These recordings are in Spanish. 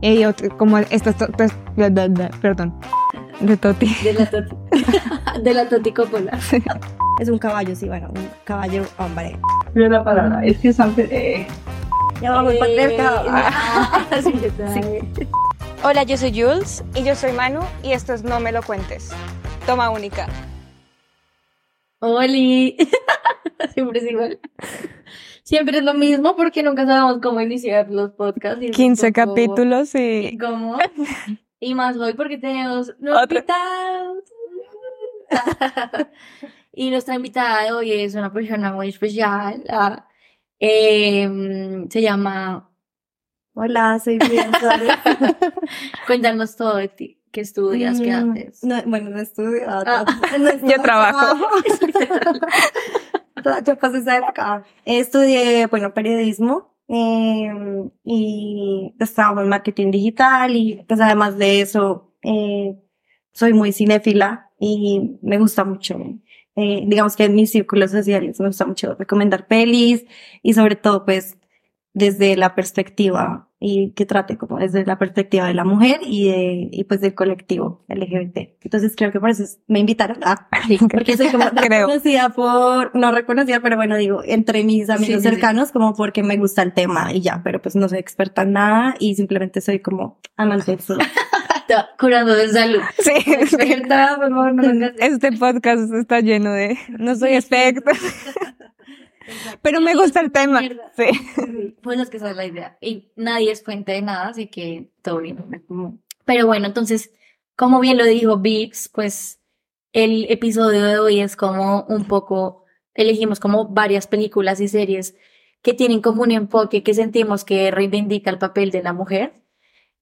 Y otro, como bla, perdón, de Toti. De la Toti. de la Toti Coppola. Es un caballo, sí, bueno, un caballo hombre. Pero la palabra es que son eh, Ya vamos Eh, para ah, sí, yo también. Hola, yo soy Jules. Y yo soy Manu, y esto es No Me Lo Cuentes. Toma única. Oli. Siempre es igual. Siempre es lo mismo porque nunca sabemos cómo iniciar los podcasts. y es un 15 poco capítulos y... incómodo. Y más hoy porque tenemos invitados. y nuestra invitada de hoy es una persona muy especial. ah, em, se llama. Hola, soy Bianca. Cuéntanos todo de ti. ¿Qué estudias? ¿Qué Mm, haces? No, bueno, no estudio. Ah. no estudio, Yo trabajo. Esa. Estudié, periodismo eh, y trabajo en marketing digital y pues además de eso eh, soy muy cinéfila y me gusta mucho, eh, digamos que en mis círculos sociales me gusta mucho recomendar pelis y sobre todo pues desde la perspectiva y que trate como desde la perspectiva de la mujer y de y pues del colectivo LGBT. Entonces creo que por eso es- me invitaron a porque soy como reconocida por, no reconocida, pero bueno, digo, entre mis amigos Sí, sí, sí. cercanos, como porque me gusta el tema y ya, pero pues no soy experta en nada y simplemente soy como amante de curando de salud. Sí, Experta, por favor, no este podcast está lleno de... No soy experta, pero me gusta el tema. Mierda. Sí. Pues es que esa es la idea. Y nadie es fuente de nada, así que todo bien. Pero bueno, entonces, como bien lo dijo Vips, pues el episodio de hoy es como un poco, elegimos como varias películas y series que tienen como un enfoque que sentimos que reivindica el papel de la mujer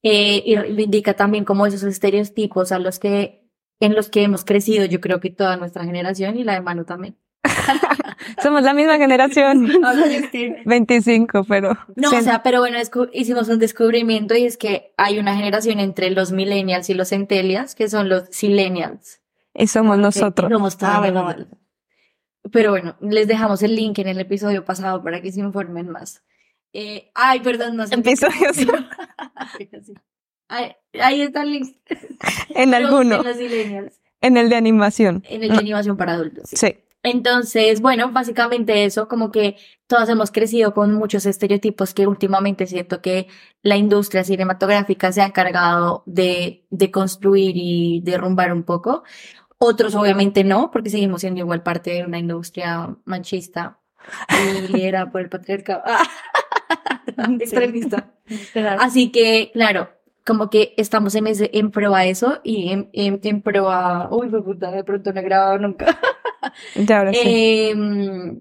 eh, y reivindica también como esos estereotipos a los que en los que hemos crecido, yo creo que toda nuestra generación y la de Manu también. Somos la misma generación. 25, pero... No, sí. o sea, pero bueno, hicimos un descubrimiento y es que hay una generación entre los millennials y los centennials, que son los silenials. Y somos nosotros. Somos todos Ah, bueno. Pero bueno, les dejamos el link en el episodio pasado para que se informen más. Eh, ay, perdón, no sé. Episodios. Ahí está el link. En alguno. En los millennials. En el de animación. En el de animación para adultos. Sí. Entonces, bueno, básicamente eso, como que todas hemos crecido con muchos estereotipos que últimamente siento que la industria cinematográfica se ha encargado de, de construir y derrumbar un poco. Otros obviamente no, porque seguimos siendo igual parte de una industria machista y liderada por el patriarcado. Extremista. Así que, claro, como que estamos en ese, en pro a eso y en, en, en pro a, uy, puta, de pronto no he grabado nunca. Ya ahora sí. Em,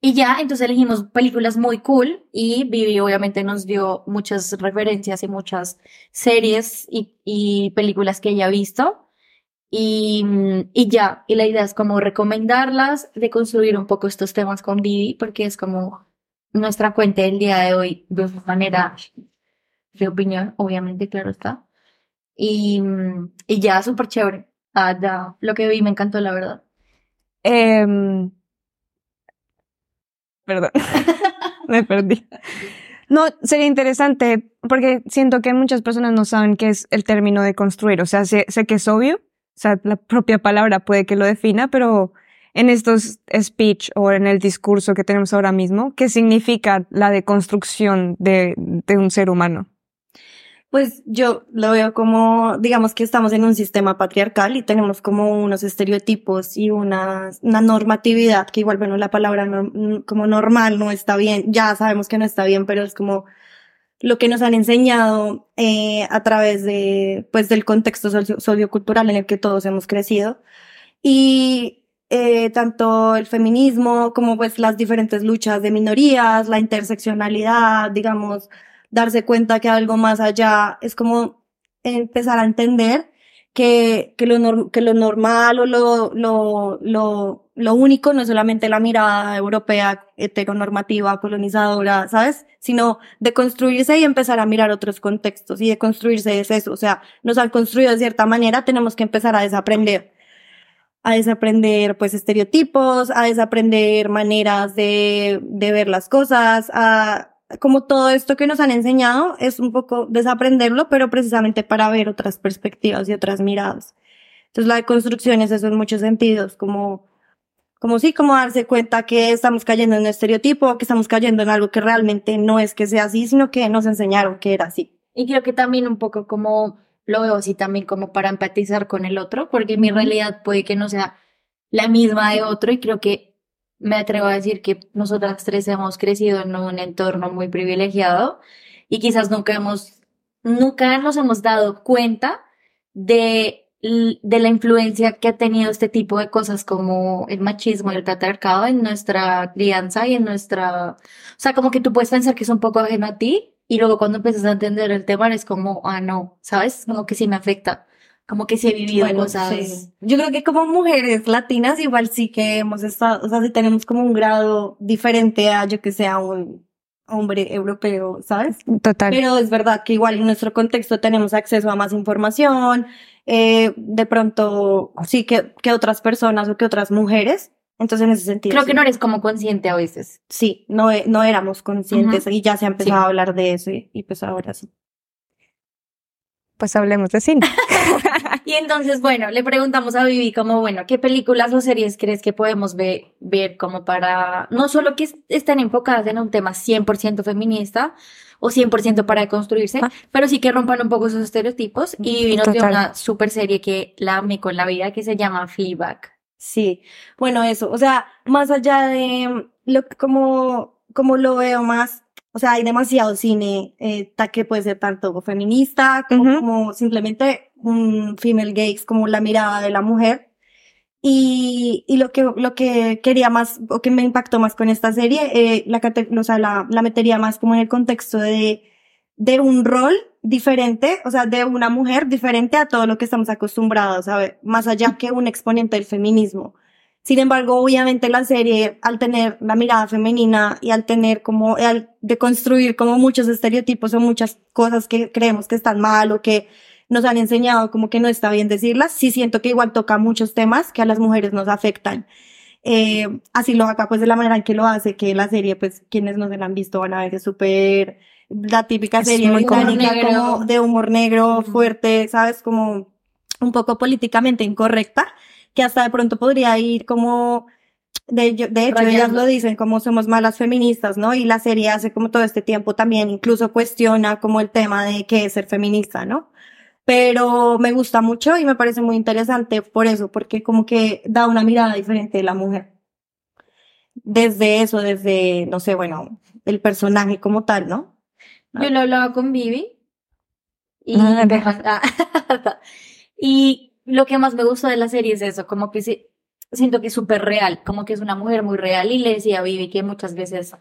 y ya, entonces elegimos películas muy cool y Vivi obviamente nos dio muchas referencias y muchas series y, y películas que ella ha visto. Y, y ya, y la idea es como recomendarlas, de construir un poco estos temas con Vivi, porque es como nuestra cuenta del día de hoy de una manera de opinión, obviamente, claro está. Y, y ya, súper chévere. Ah, ya, lo que vi me encantó, la verdad. Em, Perdón, me perdí. No, sería interesante porque siento que muchas personas no saben qué es el término de construir. O sea, sé, que es obvio, o sea, la propia palabra puede que lo defina, pero en estos speech o en el discurso que tenemos ahora mismo, ¿qué significa la deconstrucción de, de un ser humano? Pues yo lo veo como, digamos que estamos en un sistema patriarcal y tenemos como unos estereotipos y una, normatividad que igual, bueno, la palabra como normal no está bien, ya sabemos que no está bien, pero es como lo que nos han enseñado eh, a través de, pues, del contexto socio- sociocultural en el que todos hemos crecido. Y eh, tanto el feminismo como pues las diferentes luchas de minorías, la interseccionalidad, digamos, darse cuenta que algo más allá es como empezar a entender que, que, lo, que lo normal o lo, lo, lo, lo único no es solamente la mirada europea, heteronormativa, colonizadora, ¿sabes? Sino de construirse y empezar a mirar otros contextos y de construirse es eso. O sea, nos han construido de cierta manera, tenemos que empezar a desaprender a desaprender pues estereotipos, a desaprender maneras de, de ver las cosas, a como todo esto que nos han enseñado es un poco desaprenderlo, pero precisamente para ver otras perspectivas y otras miradas. Entonces la deconstrucción es eso en muchos sentidos, como, como sí, como darse cuenta que estamos cayendo en un estereotipo, que estamos cayendo en algo que realmente no es que sea así, sino que nos enseñaron que era así. Y creo que también un poco como lo veo así también como para empatizar con el otro, porque mi realidad puede que no sea la misma de otro y creo que me atrevo a decir que nosotras tres hemos crecido en un entorno muy privilegiado y quizás nunca hemos, nunca nos hemos dado cuenta de, de la influencia que ha tenido este tipo de cosas como el machismo y el patriarcado en nuestra crianza y en nuestra, o sea, como que tú puedes pensar que es un poco ajeno a ti y luego cuando empiezas a entender el tema es como, ah, no, ¿sabes? Como que sí me afecta como que se ha vivido Bueno, cosas. sí. Yo creo que como mujeres latinas igual sí que hemos estado, o sea, sí tenemos como un grado diferente a yo que sea un hombre europeo, ¿sabes? Total. Pero es verdad que igual en nuestro contexto tenemos acceso a más información, eh, de pronto sí que, que otras personas o que otras mujeres. Entonces en ese sentido. Creo sí. que no eres como consciente a veces. Sí, no, e- no éramos conscientes y ya se ha empezado a hablar de eso y, y pues ahora sí. Pues hablemos de cine. Y entonces, bueno, le preguntamos a Vivi como, bueno, ¿qué películas o series crees que podemos ve- ver como para, no solo que es- estén enfocadas en un tema 100% feminista o 100% para construirse, Ah. pero sí que rompan un poco esos estereotipos? Y Vivi nos dio una super serie que la amé con la vida que se llama Fleabag. Sí, bueno, eso, o sea, más allá de lo como, como lo veo más, o sea, hay demasiado cine eh, que puede ser tanto feminista como, Ujú. como simplemente un female gaze, como la mirada de la mujer. Y, y lo que, lo que quería más, o que me impactó más con esta serie, eh, la, o sea, la, la metería más como en el contexto de, de un rol diferente, o sea, de una mujer diferente a todo lo que estamos acostumbrados a ver, más allá que un exponente del feminismo. Sin embargo, obviamente la serie, al tener la mirada femenina y al tener como, al de construir como muchos estereotipos o muchas cosas que creemos que están mal o que nos han enseñado como que no está bien decirlas, sí siento que igual toca muchos temas que a las mujeres nos afectan. Eh, así lo acá pues de la manera en que lo hace, que la serie, pues quienes no se la han visto van a ver que es súper la típica Es serie muy británica como de humor negro, fuerte, ¿sabes? Como un poco políticamente incorrecta, que hasta de pronto podría ir como, de, de hecho, ellas Rayando. lo dicen, como somos malas feministas, ¿no? Y la serie hace como todo este tiempo también incluso cuestiona como el tema de qué es ser feminista, ¿no? Pero me gusta mucho y me parece muy interesante por eso, porque como que da una mirada diferente de la mujer. Desde eso, desde, no sé, bueno, el personaje como tal, ¿no? Yo lo hablaba con Vivi y, Ah, y lo que más me gustó de la serie es eso, como que sí, siento que es súper real, como que es una mujer muy real y le decía a Vivi que muchas veces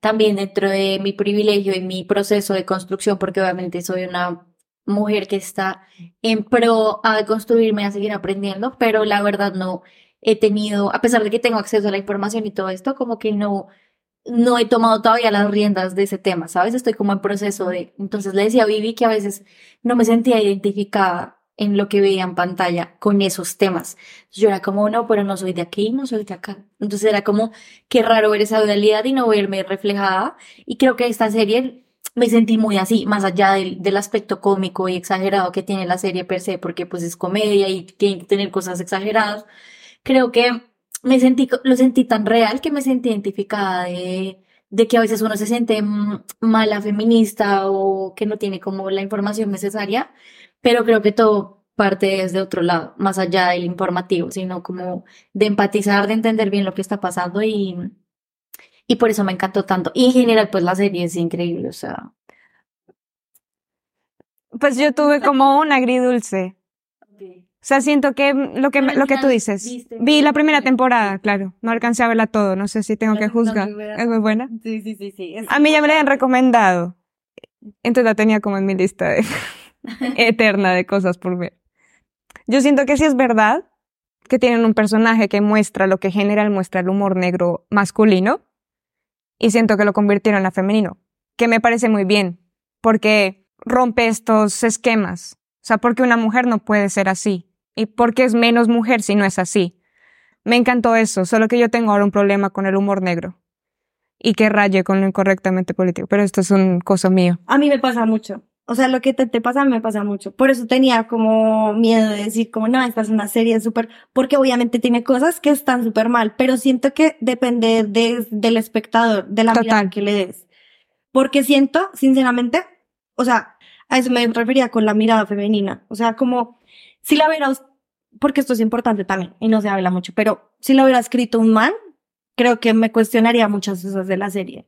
también dentro de mi privilegio y mi proceso de construcción, porque obviamente soy una mujer que está en pro a construirme, a seguir aprendiendo, pero la verdad no he tenido, a pesar de que tengo acceso a la información y todo esto, como que no no he tomado todavía las riendas de ese tema, ¿sabes? Estoy como en proceso de... Entonces le decía a Vivi que a veces no me sentía identificada en lo que veía en pantalla con esos temas. Yo era como, no, pero no soy de aquí, no soy de acá. Entonces era como, qué raro ver esa dualidad y no verme reflejada. Y creo que esta serie me sentí muy así, más allá del, del aspecto cómico y exagerado que tiene la serie per se, porque pues es comedia y tiene que tener cosas exageradas. Creo que me sentí, lo sentí tan real que me sentí identificada de, de que a veces uno se siente mm, mala feminista o que no tiene como la información necesaria, pero creo que todo parte desde otro lado, más allá del informativo, sino como de empatizar, de entender bien lo que está pasando y, y por eso me encantó tanto. Y en general, pues la serie es increíble, o sea. Pues yo tuve como un agridulce. O sea, siento que lo que, lo que tú dices. viste Vi la primera temporada, claro. No alcancé a verla todo. No sé si tengo que juzgar. Es muy buena. Sí, sí, sí, sí. A mí ya me la habían recomendado. Entonces la tenía como en mi lista de- eterna de cosas por ver. Yo siento que sí es verdad que tienen un personaje que muestra lo que general muestra el humor negro masculino y siento que lo convirtieron a femenino, que me parece muy bien, porque rompe estos esquemas. O sea, porque una mujer no puede ser así y porque es menos mujer si no es así. Me encantó eso, solo que yo tengo ahora un problema con el humor negro. y que raye con lo incorrectamente político, pero esto es un cosa mío. A mí me pasa mucho. O sea, lo que te, te pasa me pasa mucho. Por eso tenía como miedo de decir como, no, esta es una serie súper, porque obviamente tiene cosas que están súper mal, pero siento que depende de, del espectador, de la Total. mirada que le des. Porque siento, sinceramente, o sea, a eso me refería con la mirada femenina. O sea, como, si la hubiera, porque esto es importante también, y no se habla mucho, pero si la hubiera escrito un man, creo que me cuestionaría muchas cosas de la serie.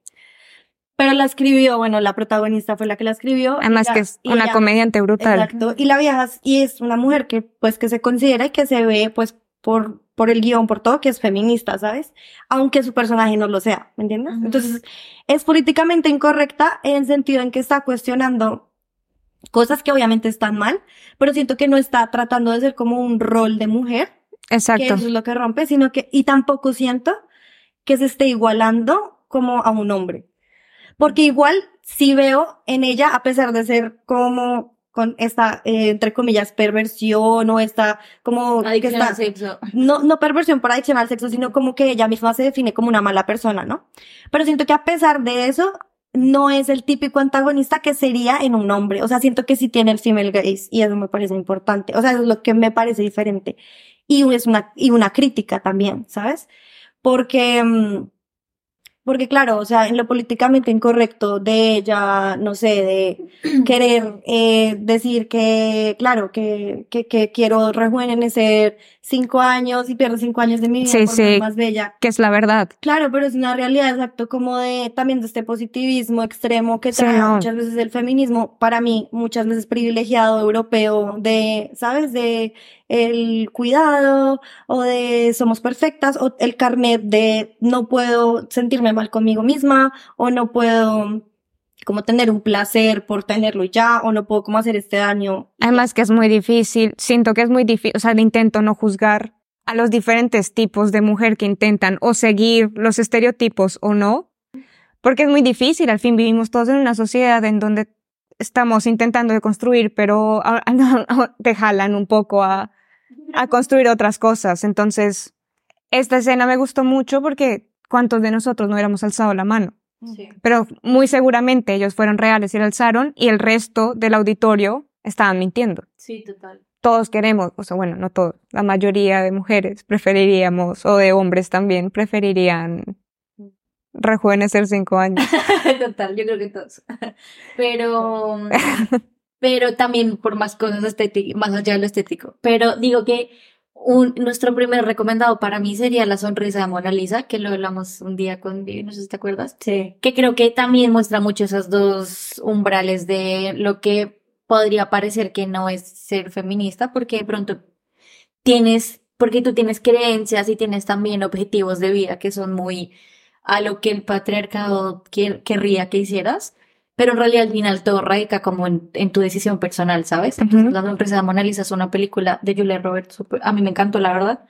Pero la escribió, bueno, la protagonista fue la que la escribió. Además que es una ella- comediante brutal. Exacto. Y la vieja, y es una mujer que, pues, que se considera y que se ve, pues, por, por el guion, por todo, que es feminista, ¿sabes? Aunque su personaje no lo sea, ¿me entiendes? Entonces, es políticamente incorrecta en el sentido en que está cuestionando cosas que obviamente están mal, pero siento que no está tratando de ser como un rol de mujer, que Exacto. eso es lo que rompe, sino que, y tampoco siento que se esté igualando como a un hombre. Porque igual sí veo en ella, a pesar de ser como con esta, eh, entre comillas, perversión o esta, como que Adicción está, al sexo. no, no perversión por adicción al sexo, sino como que ella misma se define como una mala persona, ¿no? Pero siento que a pesar de eso, no es el típico antagonista que sería en un hombre. O sea, siento que sí tiene el female gaze y eso me parece importante. O sea, eso es lo que me parece diferente. Y es una, y una crítica también, ¿sabes? Porque, mm, porque claro, o sea, en lo políticamente incorrecto de ella, no sé, de querer eh, decir que, claro, que, que, que quiero rejuvenecer cinco años y pierdo cinco años de mi vida Sí, por ser sí. más bella. Que es la verdad. Claro, pero es una realidad, exacto, como de también de este positivismo extremo que Sí, trae no. muchas veces el feminismo, para mí, muchas veces privilegiado europeo, de, ¿sabes? De el cuidado, o de somos perfectas, o el carnet de no puedo sentirme mal conmigo misma, o no puedo como tener un placer por tenerlo ya, o no puedo como hacer este daño. Además que es muy difícil, siento que es muy difícil, o sea, intento no juzgar a los diferentes tipos de mujer que intentan o seguir los estereotipos o no, porque es muy difícil, al fin vivimos todos en una sociedad en donde estamos intentando de construir, pero te jalan un poco a, a construir otras cosas. Entonces, esta escena me gustó mucho porque ¿cuántos de nosotros no hubiéramos alzado la mano? Sí. Pero muy seguramente ellos fueron reales y la alzaron y el resto del auditorio estaban mintiendo. Sí, total. Todos queremos, o sea, bueno, no todos, la mayoría de mujeres preferiríamos, o de hombres también, preferirían rejuvenecer cinco años. Total, yo creo que todos. Pero, pero también por más cosas estéticas, más allá de lo estético. Pero digo que un, nuestro primer recomendado para mí sería La sonrisa de Mona Lisa, que lo hablamos un día con Vivi, no sé si te acuerdas. Sí. Que creo que también muestra mucho esos dos umbrales de lo que podría parecer que no es ser feminista, porque de pronto tienes, porque tú tienes creencias y tienes también objetivos de vida que son muy a lo que el patriarcado quer- querría que hicieras, pero en realidad al final todo radica como en, en tu decisión personal, ¿sabes? Entonces, Ujú. La sonrisa de Mona Lisa es una película de Julia Roberts, a mí me encantó, la verdad,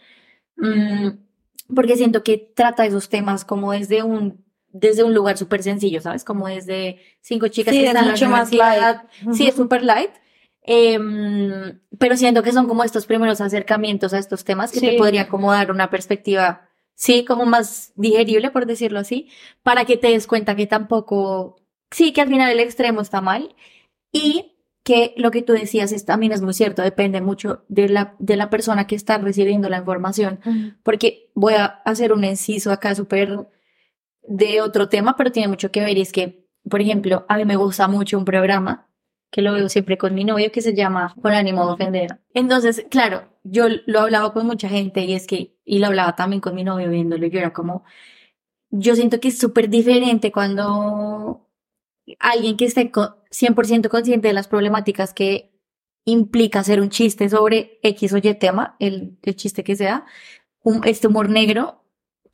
Mm, porque siento que trata esos temas como desde un, desde un lugar súper sencillo, ¿sabes? Como desde cinco chicas Sí, que es están en la mucho más light. Sí, es súper light. Em, pero siento que son como estos primeros acercamientos a estos temas que te Sí. podría como dar una perspectiva, sí, como más digerible, por decirlo así, para que te des cuenta que tampoco, sí, que al final el extremo está mal y que lo que tú decías es, también es muy cierto, depende mucho de la, de la persona que está recibiendo la información, porque voy a hacer un inciso acá súper de otro tema, pero tiene mucho que ver y es que, por ejemplo, a mí me gusta mucho un programa que lo veo siempre con mi novio que se llama Con ánimo de ofender. Entonces, claro, yo lo hablaba con mucha gente y es que, y lo hablaba también con mi novio viéndolo, y yo era como, yo siento que es súper diferente cuando alguien que esté co- 100% consciente de las problemáticas que implica hacer un chiste sobre X o Y tema, el, el chiste que sea, un- este humor negro,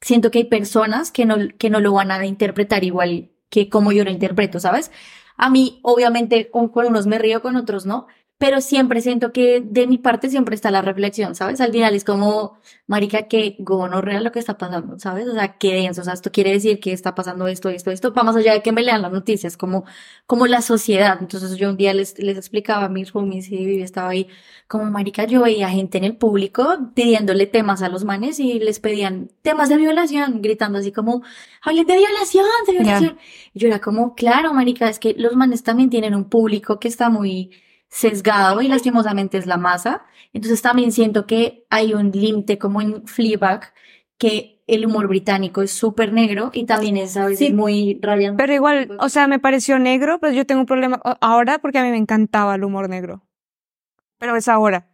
siento que hay personas que no, que no lo van a interpretar igual que como yo lo interpreto, ¿sabes? A mí, obviamente, con, con unos me río, con otros no, pero siempre siento que de mi parte siempre está la reflexión, ¿sabes? Al final es como, marica, que gonorrea lo que está pasando, ¿sabes? O sea, qué denso, o sea, esto quiere decir que está pasando esto, esto, esto, va más allá de que me lean las noticias, como, como la sociedad. Entonces yo un día les, les explicaba a mis roomies y estaba ahí, como, marica, yo veía gente en el público pidiéndole temas a los manes y les pedían temas de violación, gritando así como, hablen de violación, de violación. Y yo era como, claro, marica, es que los manes también tienen un público que está muy sesgado y lastimosamente es la masa. Entonces también siento que hay un límite como en Fleabag que el humor británico es súper negro y también es a veces muy radiante. Pero igual, o sea, me pareció negro, pero yo tengo un problema ahora porque a mí me encantaba el humor negro. Pero es ahora.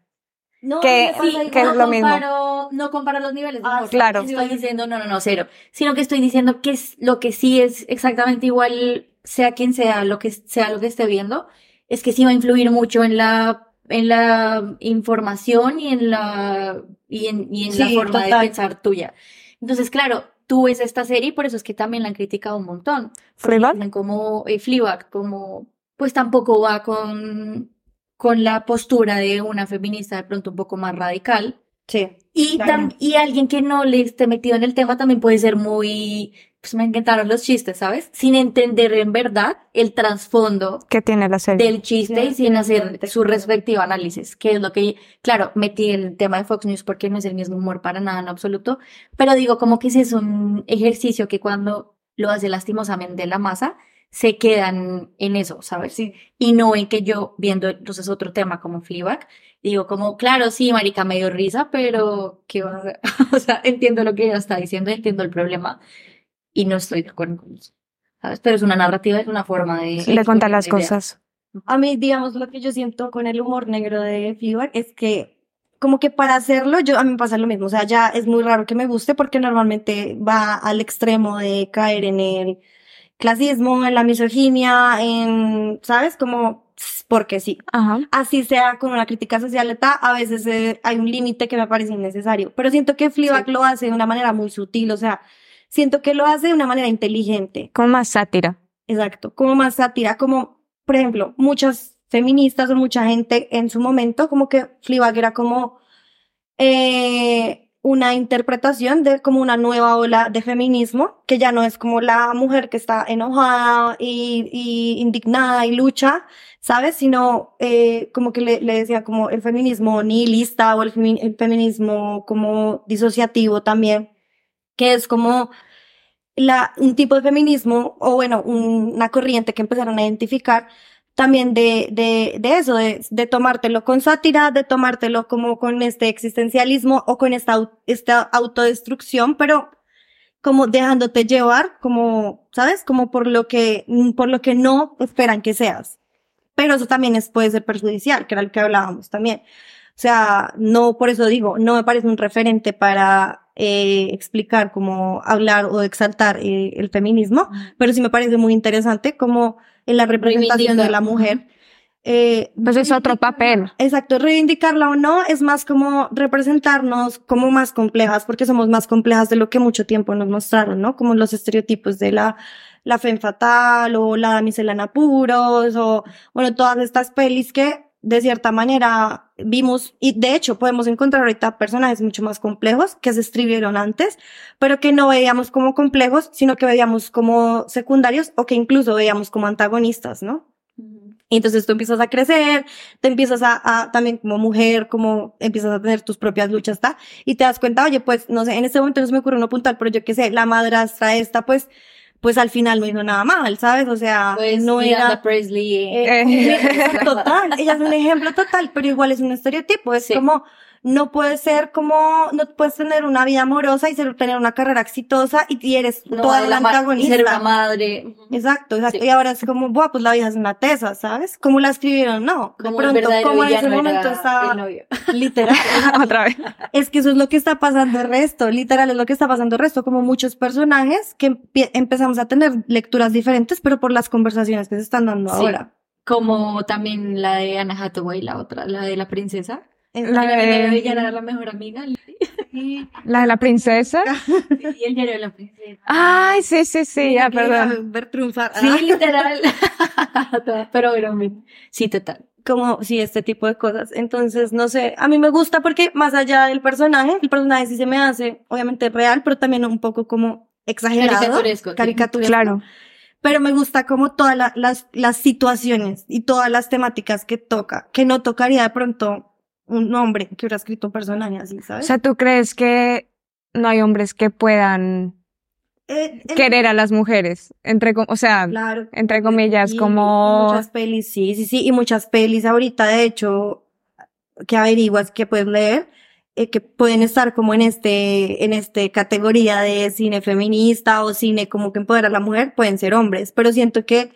No, Que- pasa que igual. es lo mismo. comparo, no comparo los niveles de Ah, claro. Estoy diciendo, no, no, no, cero. Sino que estoy diciendo que es, lo que sí es exactamente igual, sea quien sea, lo que sea lo que esté viendo, es que sí va a influir mucho en la, en la información y en la, y en, y en la Sí, forma de total. pensar tuya. Entonces, claro, tú ves esta serie y por eso es que también la han criticado un montón. ¿Fleabag? como eh, Fleabag, como pues tampoco va con, con la postura de una feminista de pronto un poco más radical. Sí. Y, tam- y alguien que no le esté metido en el tema también puede ser muy, pues me encantaron los chistes, ¿sabes? Sin entender en verdad el trasfondo ¿Qué tiene la serie? del chiste Sí, y sin hacer su respectivo análisis, que es lo que, claro, metí el tema de Fox News porque no es el mismo humor para nada en absoluto, pero digo como que ese es un ejercicio que cuando lo hace lastimosamente la masa, se quedan en eso, ¿sabes? Sí. Y no en que yo, viendo entonces otro tema como Fleabag, digo como, claro, sí, marica, me dio risa, pero ¿qué va a hacer? O sea, entiendo lo que ella está diciendo, entiendo el problema y no estoy de acuerdo con eso, ¿sabes? Pero es una narrativa, es una forma de... de contar las idea. cosas. A mí, digamos, lo que yo siento con el humor negro de Fleabag es que como que para hacerlo, yo a mí me pasa lo mismo, o sea, ya es muy raro que me guste porque normalmente va al extremo de caer en el clasismo, en la misoginia, en, ¿sabes? Como porque sí. Ajá. Así sea con una crítica social, a veces eh, hay un límite que me parece innecesario, pero siento que Fleabag Sí. lo hace de una manera muy sutil, o sea, siento que lo hace de una manera inteligente. Con más sátira. Exacto, como más sátira, como, por ejemplo, muchas feministas o mucha gente en su momento, como que Fleabag era como eh, una interpretación de como una nueva ola de feminismo, que ya no es como la mujer que está enojada y, y indignada y lucha, ¿sabes? Sino eh, como que le, le decía como el feminismo nihilista o el, femi- el feminismo como disociativo también, que es como la, un tipo de feminismo, o bueno, un- una corriente que empezaron a identificar también de, de, de eso, de, de tomártelo con sátira, de tomártelo como con este existencialismo o con esta, esta autodestrucción, pero como dejándote llevar, como, ¿sabes? Como por lo que, por lo que no esperan que seas. Pero eso también es, puede ser perjudicial, que era lo que hablábamos también. O sea, no, por eso digo, no me parece un referente para eh, explicar cómo hablar o exaltar eh, el feminismo, pero sí me parece muy interesante como en la representación de la mujer. Eh, Pues es otro papel. Exacto, reivindicarla o no es más como representarnos como más complejas, porque somos más complejas de lo que mucho tiempo nos mostraron, ¿no? Como los estereotipos de la, la femme fatal o la damisela en apuros o, bueno, todas estas pelis que de cierta manera vimos y de hecho podemos encontrar ahorita personajes mucho más complejos que se escribieron antes, pero que no veíamos como complejos, sino que veíamos como secundarios o que incluso veíamos como antagonistas, ¿no? Y entonces tú empiezas a crecer, te empiezas a, a también como mujer, como empiezas a tener tus propias luchas, ¿está? Y te das cuenta, oye, pues, no sé, en este momento no se me ocurre uno puntual, pero yo qué sé, la madrastra esta, pues, pues al final no hizo nada mal, ¿sabes? O sea, Pues no era... Presley. eh, Eh. total, ella es un ejemplo total, pero igual es un estereotipo, es Sí. como, no puedes ser como, no puedes tener una vida amorosa y ser, tener una carrera exitosa y, eres no, toda de la ma- y antagonista. ser una madre. Exacto, exacto. Sí. Y ahora es como, buah, pues la vieja es una tesa, ¿sabes? ¿Cómo la escribieron? No. De Como el pronto, como en ese momento estaba literal. Otra vez. es que eso es lo que está pasando el resto, literal es lo que está pasando el resto, como muchos personajes que empezamos a tener lecturas diferentes, pero por las conversaciones que se están dando Sí. ahora. Como también la de Anna Hathaway, la otra, la de la princesa. La de- la mejor amiga. Y La de la princesa. el diario de la princesa. Ay, sí, sí, sí, ya, perdón. Ver triunfar. Sí, literal. Pero sí, total. como sí, este tipo de cosas. Entonces, no sé, a mí me gusta porque más allá del personaje, el personaje sí se me hace, obviamente real, pero también un poco como exagerado. Caricaturesco. Caricaturesco. Claro. Pero me gusta como todas la- las, las situaciones y todas las temáticas que toca, que no tocaría de pronto un hombre que hubiera escrito un personaje así, O ¿sabes? sea, ¿tú crees que no hay hombres que puedan Eh, querer a las mujeres? Entre, o sea, Claro. entre comillas, Y- como... muchas pelis, sí, sí, sí, y muchas pelis ahorita, de hecho, que averiguas que puedes leer, eh, que pueden estar como en este, en este categoría de cine feminista o cine como que empodera a la mujer, pueden ser hombres, pero siento que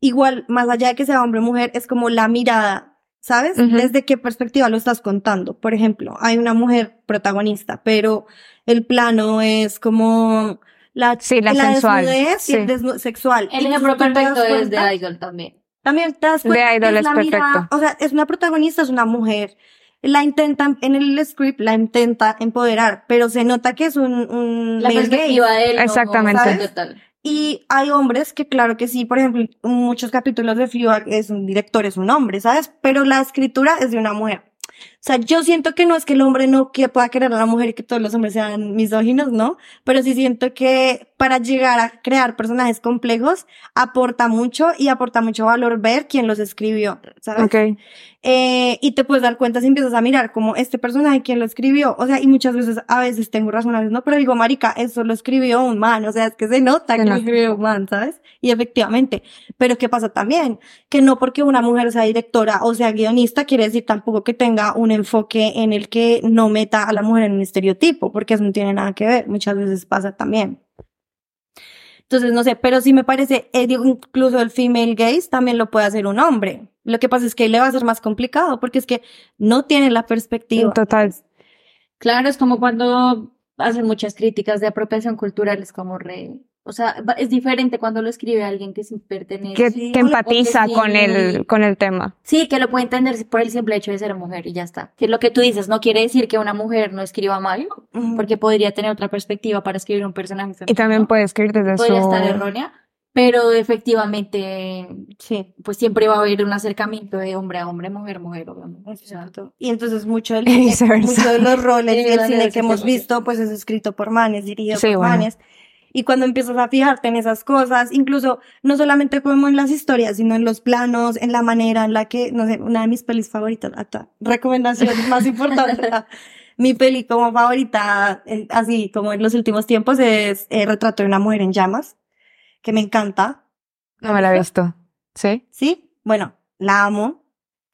igual, más allá de que sea hombre o mujer, es como la mirada, ¿sabes? Desde qué perspectiva lo estás contando. Por ejemplo, hay una mujer protagonista, pero el plano es como la, Sí, la sensual, desnudez y el sí. desnu- sexual. El ejemplo perfecto es de Idol también. también te das De cuenta Idol es mirada- perfecto. o sea, es una protagonista, es una mujer. La intentan, en el script la intenta empoderar, pero se nota que es un, un La male perspectiva de él. Exactamente. ¿sabes? Total. Y hay hombres que claro que sí, por ejemplo, muchos capítulos de Fleabag es un director, es un hombre, ¿sabes? Pero la escritura es de una mujer. O sea, yo siento que no es que el hombre no que pueda querer a la mujer y que todos los hombres sean misóginos, ¿no? Pero sí siento que para llegar a crear personajes complejos aporta mucho y aporta mucho valor ver quién los escribió, ¿sabes? Ok. Eh, y te puedes dar cuenta si empiezas a mirar como este personaje, quién lo escribió. O sea, y muchas veces, a veces tengo razón, a veces no, pero digo, marica, eso lo escribió un man. O sea, es que se nota Se que lo escribió un man, ¿sabes? Y efectivamente. Pero ¿qué pasa también? Que no porque una mujer sea directora o sea guionista, quiere decir tampoco que tenga un enfoque en el que no meta a la mujer en un estereotipo, porque eso no tiene nada que ver. Muchas veces pasa también. Entonces, no sé, pero sí me parece, eh, digo, incluso el female gaze también lo puede hacer un hombre. Lo que pasa es que le va a ser más complicado porque es que no tiene la perspectiva. Total. Claro, es como cuando hacen muchas críticas de apropiación cultural, es como re... O sea, es diferente cuando lo escribe alguien que sí pertenece. Que, Sí, que empatiza que con el, con el tema. Sí, que lo puede entender por el simple hecho de ser mujer y ya está. Que lo que tú dices no quiere decir que una mujer no escriba mal, Ujú. porque podría tener otra perspectiva para escribir un personaje femenino. Y también puede escribir desde podría su... estar errónea, pero efectivamente, Sí. pues siempre va a haber un acercamiento de hombre a hombre, mujer a mujer, obviamente. Exacto. Y entonces mucho, del Y mucho de los roles del vale, cine que hemos visto, pues es escrito por manes, dirigido Sí, por bueno. manes. Y cuando empiezas a fijarte en esas cosas, incluso no solamente como en las historias, sino en los planos, en la manera en la que, no sé, una de mis pelis favoritas, hasta recomendación más importante, mi peli como favorita, eh, así como en los últimos tiempos, es eh, Retrato de una mujer en llamas, que me encanta. No me la he visto. ¿Sí? ¿Sí? Bueno, la amo.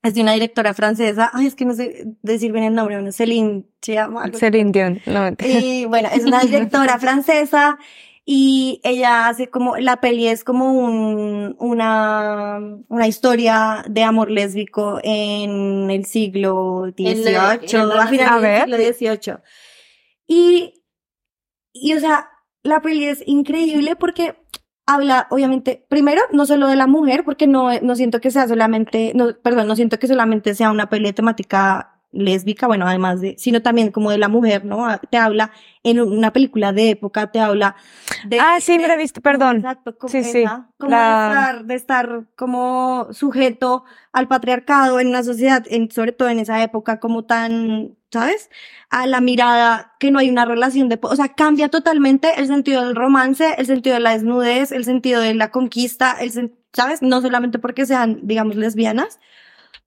Es de una directora francesa. Ay, es que no sé decir bien el nombre. Bueno, Celine se llama. Celine Dion. No. Y bueno, es una directora francesa y ella hace como, la peli es como un, una, una historia de amor lésbico en el siglo XVIII, a finales del siglo XVIII. Y, y o sea, la peli es increíble porque habla, obviamente, primero, no solo de la mujer, porque no, no siento que sea solamente, no, perdón, no siento que solamente sea una peli de temática lésbica, bueno, además de, sino también como de la mujer, ¿no? Ah, Te habla en una película de época, te habla de... Ah, sí, me la he visto, perdón. Exacto, como, Sí, sí, esa, como la- de, estar, de estar como sujeto al patriarcado en una sociedad, en, sobre todo en esa época, como tan, ¿sabes? A la mirada que no hay una relación de, o sea, cambia totalmente el sentido del romance, el sentido de la desnudez, el sentido de la conquista, el ¿sabes? No solamente porque sean, digamos, lesbianas,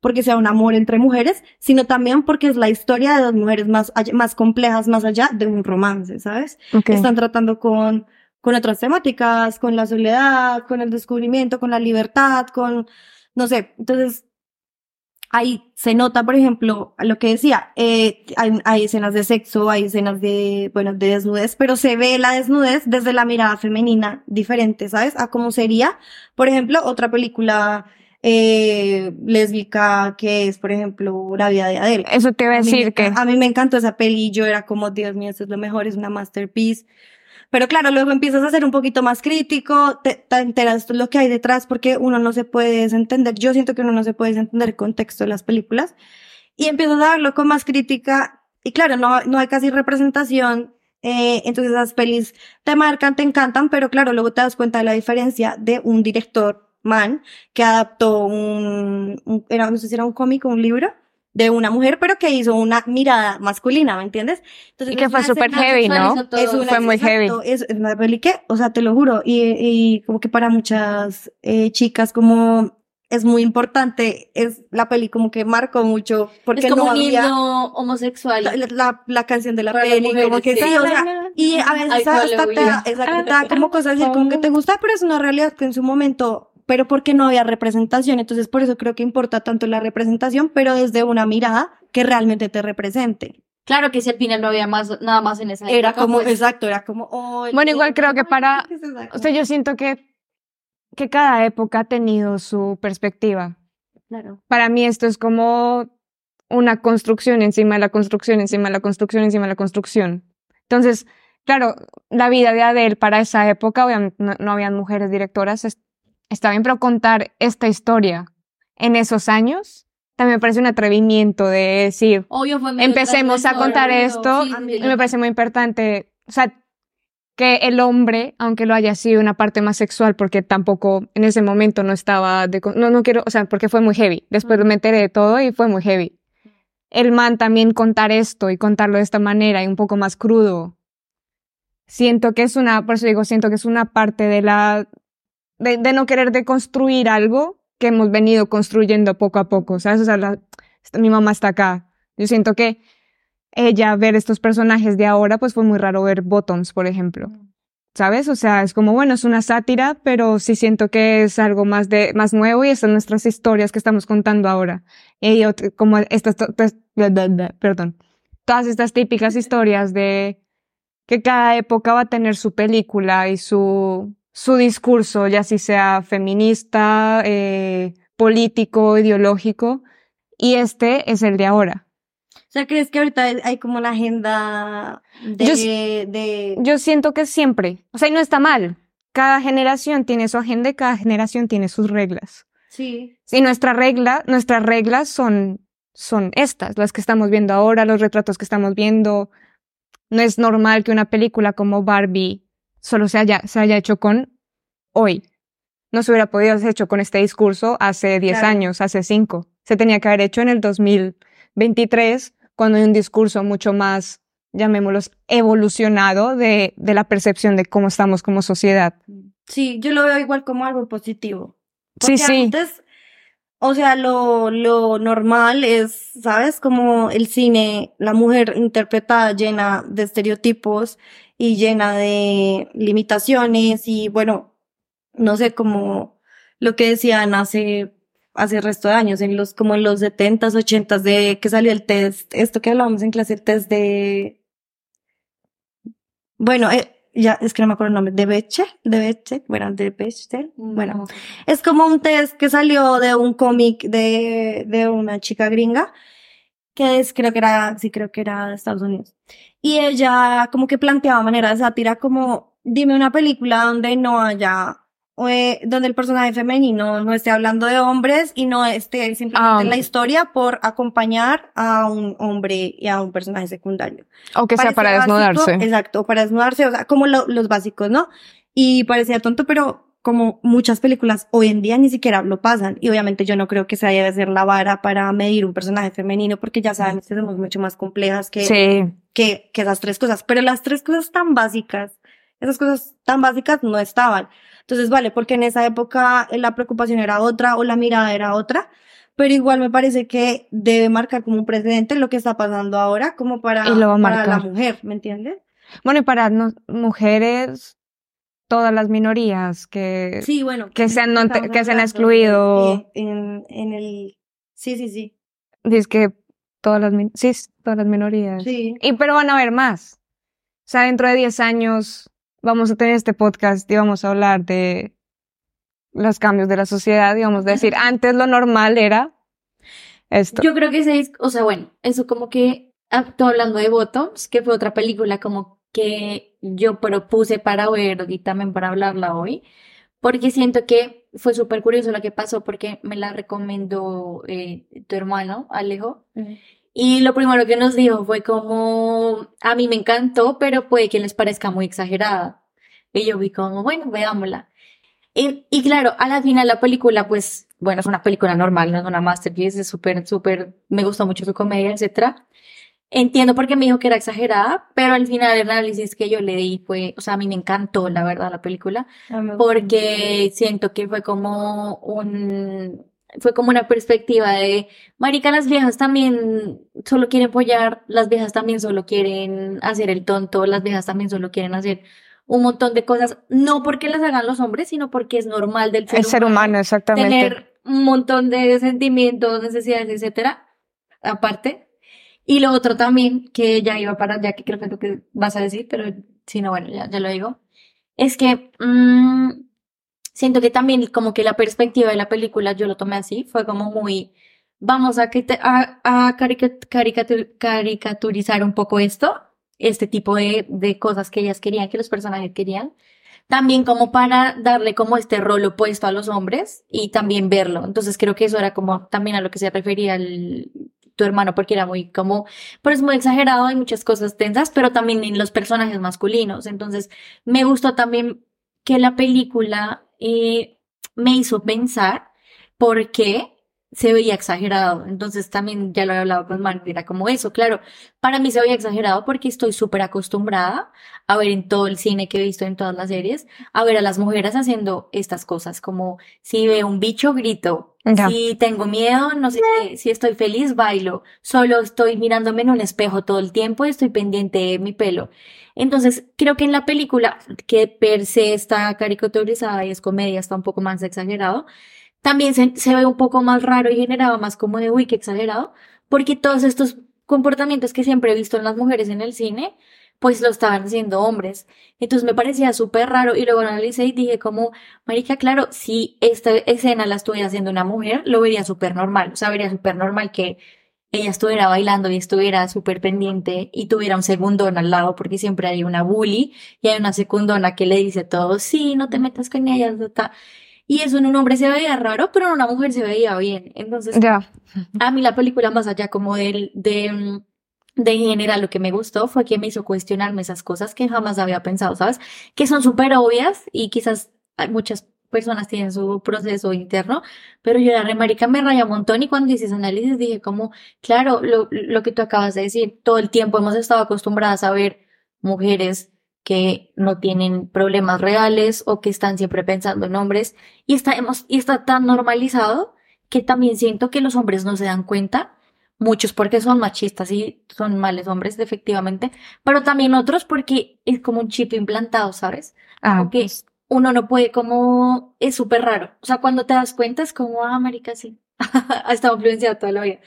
porque sea un amor entre mujeres, sino también porque es la historia de dos mujeres más, más complejas, más allá de un romance, ¿sabes? Ok. están tratando con, con otras temáticas, con la soledad, con el descubrimiento, con la libertad, con, no sé, entonces ahí se nota, por ejemplo, lo que decía, eh, hay, hay escenas de sexo, hay escenas de, bueno, de desnudez, pero se ve la desnudez desde la mirada femenina diferente, ¿sabes? A cómo sería, por ejemplo, otra película eh, lésbica que es, por ejemplo, La vida de Adele. Eso te iba a decir me- que... A mí me encantó esa peli yo era como, Dios mío, esto es lo mejor, es una masterpiece. Pero claro, luego empiezas a ser un poquito más crítico, te, te enteras de lo que hay detrás porque uno no se puede desentender. Yo siento que uno no se puede desentender el contexto de las películas. y empiezas a verlo con más crítica y claro, no, no hay casi representación, eh, entonces las pelis te marcan, te encantan, pero claro, luego te das cuenta de la diferencia de un director man que adaptó un, un- era, no sé si era un cómic o un libro de una mujer, pero que hizo una mirada masculina, ¿me entiendes? Entonces, Y que fue súper heavy, ¿no? es una, Fue muy exacto, heavy. Es, una peli que, o sea, te lo juro, y, y como que para muchas eh, chicas como es muy importante, es la peli como que marcó mucho, porque es como no un había himno homosexual. la, la, la canción de la Para peli, como mujeres, que sí. sí, o sea, y a veces Ay, hasta te da como cosas así como que te gusta, pero es una realidad que en su momento, pero porque no había representación, entonces por eso creo que importa tanto la representación, pero desde una mirada que realmente te represente. Claro que si al final no había más, nada más en esa Era época, como, pues, exacto, era como, oh, Bueno, igual creo que para-. O sea, yo siento que, que cada época ha tenido su perspectiva. Claro. Para mí esto es como una construcción encima de la construcción, encima de la construcción, encima de la construcción. Entonces, claro, la vida de Adele para esa época, obviamente no, no habían mujeres directoras, es- está bien, pero contar esta historia en esos años también me parece un atrevimiento de decir, Obvio fue Empecemos a contar esto. Sí, sí, sí. y me parece muy importante, o sea, que el hombre, aunque lo haya sido una parte más sexual, porque tampoco en ese momento no estaba, de, no, no quiero, o sea, porque fue muy heavy. Después me enteré de todo y fue muy heavy. El man también contar esto y contarlo de esta manera y un poco más crudo. Siento que es una, por eso digo, siento que es una parte de la, de, de no querer deconstruir algo que hemos venido construyendo poco a poco, ¿sabes? O sea, la- mi mamá está acá. Yo siento que ella ver estos personajes de ahora, pues fue muy raro ver Bottoms, por ejemplo. ¿Sabes? O sea, es como, bueno, es una sátira, pero sí siento que es algo más de, más nuevo y estas son nuestras historias que estamos contando ahora. Y como estas, perdón, todas estas típicas historias de que cada época va a tener su película y su, su discurso, ya si sea feminista, eh, político, ideológico, y este es el de ahora. O sea, ¿crees que ahorita hay como una agenda de, Yo de, Yo siento que siempre, o sea, y no está mal. Cada generación tiene su agenda y cada generación tiene sus reglas. sí, Y nuestra regla, nuestras reglas son, son estas, las que estamos viendo ahora, los retratos que estamos viendo. No es normal que una película como Barbie solo se haya, se haya hecho con hoy. No se hubiera podido hacer hecho con este discurso hace 10 Claro. años, hace 5. Se tenía que haber hecho en el 2023, cuando hay un discurso mucho más, llamémoslo, evolucionado de, de la percepción de cómo estamos como sociedad. sí, yo lo veo igual como algo positivo. Sí, Porque sí. antes, o sea, lo, lo normal es, ¿sabes? Como el cine, la mujer interpretada llena de estereotipos y llena de limitaciones y bueno, no sé, como lo que decían hace, hace resto de años, en los, como en los setentas, ochentas de que salió el test, esto que hablábamos en clase, el test de, bueno, eh, ya, es que no me acuerdo el nombre, de Bechdel, de Bechdel, bueno, de Bechdel, bueno, No. es como un test que salió de un cómic de, de una chica gringa, que es, creo que era, sí, creo que era de Estados Unidos. Y ella como que planteaba manera de sátira como, dime una película donde no haya, eh, donde el personaje femenino no esté hablando de hombres y no esté simplemente Ah. en la historia por acompañar a un hombre y a un personaje secundario. O que sea para básico, desnudarse. exacto, para desnudarse, o sea, como lo- los básicos, ¿no? Y parecía tonto, pero como muchas películas hoy en día ni siquiera lo pasan. Y obviamente yo no creo que se haya de ser la vara para medir un personaje femenino, porque ya sabemos que somos mucho más complejas que, Sí. que, que esas tres cosas. Pero las tres cosas tan básicas, esas cosas tan básicas no estaban. Entonces, vale, porque en esa época eh, la preocupación era otra o la mirada era otra. Pero igual me parece que debe marcar como un precedente lo que está pasando ahora, como para, Y lo va a para la mujer, ¿me entiendes? Bueno, y para no- mujeres, todas las minorías que... Sí, bueno. Que se han- que se han hablando excluido. En, en el... Sí, sí, sí. Dice que todas las, sí, todas las minorías. Sí. Y pero van a haber más. O sea, dentro de 10 años vamos a tener este podcast y vamos a hablar de los cambios de la sociedad y vamos a decir, antes lo normal era esto. Yo creo que ese es, o sea, bueno, eso como que, ah, tú hablando de Bottoms, que fue otra película como que yo propuse para ver y también para hablarla hoy, porque siento que fue súper curioso lo que pasó porque me la recomendó eh, tu hermano, Alejo. Y lo primero que nos dijo fue como, a mí me encantó, pero puede que les parezca muy exagerada. Y yo vi como, bueno, veámosla. Y, y claro, a la final la película, pues, bueno, es una película normal, no es una masterpiece, es súper, súper, me gustó mucho su comedia, etcétera. Entiendo por qué me dijo que era exagerada, pero al final el análisis que yo le di fue, o sea, a mí me encantó, la verdad, la película, porque siento que fue como un, fue como una perspectiva de, marica, las viejas también solo quieren apoyar, las viejas también solo quieren hacer el tonto, las viejas también solo quieren hacer un montón de cosas, no porque las hagan los hombres, sino porque es normal del ser El ser humano, exactamente. tener un montón de sentimientos, necesidades, etcétera, aparte. Y lo otro también, que ya iba para allá, que creo que es lo que vas a decir, pero si no, bueno, ya, ya lo digo, es que mm, siento que también como que la perspectiva de la película, yo lo tomé así, fue como muy, vamos a, que a, a carica- caricatu- caricaturizar un poco esto, este tipo de, de cosas que ellas querían, que los personajes querían. También como para darle como este rol opuesto a los hombres y también verlo. Entonces creo que eso era como también a lo que se refería el, tu hermano, porque era muy como, pero es muy exagerado, hay muchas cosas tensas, pero también en los personajes masculinos. Entonces me gustó también que la película eh, me hizo pensar por qué se veía exagerado. Entonces también ya lo he hablado con Mark, era como eso, claro, para mí se veía exagerado porque estoy súper acostumbrada a ver en todo el cine que he visto en todas las series, a ver a las mujeres haciendo estas cosas, como si veo un bicho, grito, si tengo miedo, no sé qué, si estoy feliz, bailo, solo estoy mirándome en un espejo todo el tiempo y estoy pendiente de mi pelo. Entonces, creo que en la película, que per se está caricaturizada y es comedia, está un poco más exagerado, también se, se ve un poco más raro y generaba más como de, uy, qué exagerado, porque todos estos comportamientos que siempre he visto en las mujeres en el cine, pues lo estaban haciendo hombres. Entonces me parecía súper raro y luego analicé y dije como, marica, claro, si esta escena la estuviera haciendo una mujer, lo vería súper normal, o sea, vería súper normal que ella estuviera bailando y estuviera súper pendiente y tuviera un segundón al lado, porque siempre hay una bully y hay una secundona que le dice todo, sí, no te metas con ella, ta, ta". Y eso en un hombre se veía raro, pero en una mujer se veía bien. Entonces, Ya. a mí la película, más allá como del, de, de en general, lo que me gustó fue que me hizo cuestionarme esas cosas que jamás había pensado, ¿sabes? Que son súper obvias y quizás hay muchas personas tienen su proceso interno, pero yo la remarica me raya un montón y cuando hice ese análisis dije como, claro, lo, lo que tú acabas de decir, todo el tiempo hemos estado acostumbradas a ver mujeres que no tienen problemas reales o que están siempre pensando en hombres y está, hemos- y está tan normalizado que también siento que los hombres no se dan cuenta, muchos porque son machistas y son males hombres, efectivamente, pero también otros porque es como un chip implantado, ¿sabes? Ah, Como que uno no puede, como, es súper raro. O sea, cuando te das cuenta es como, ah, marica, sí, ha estado influenciado toda la vida.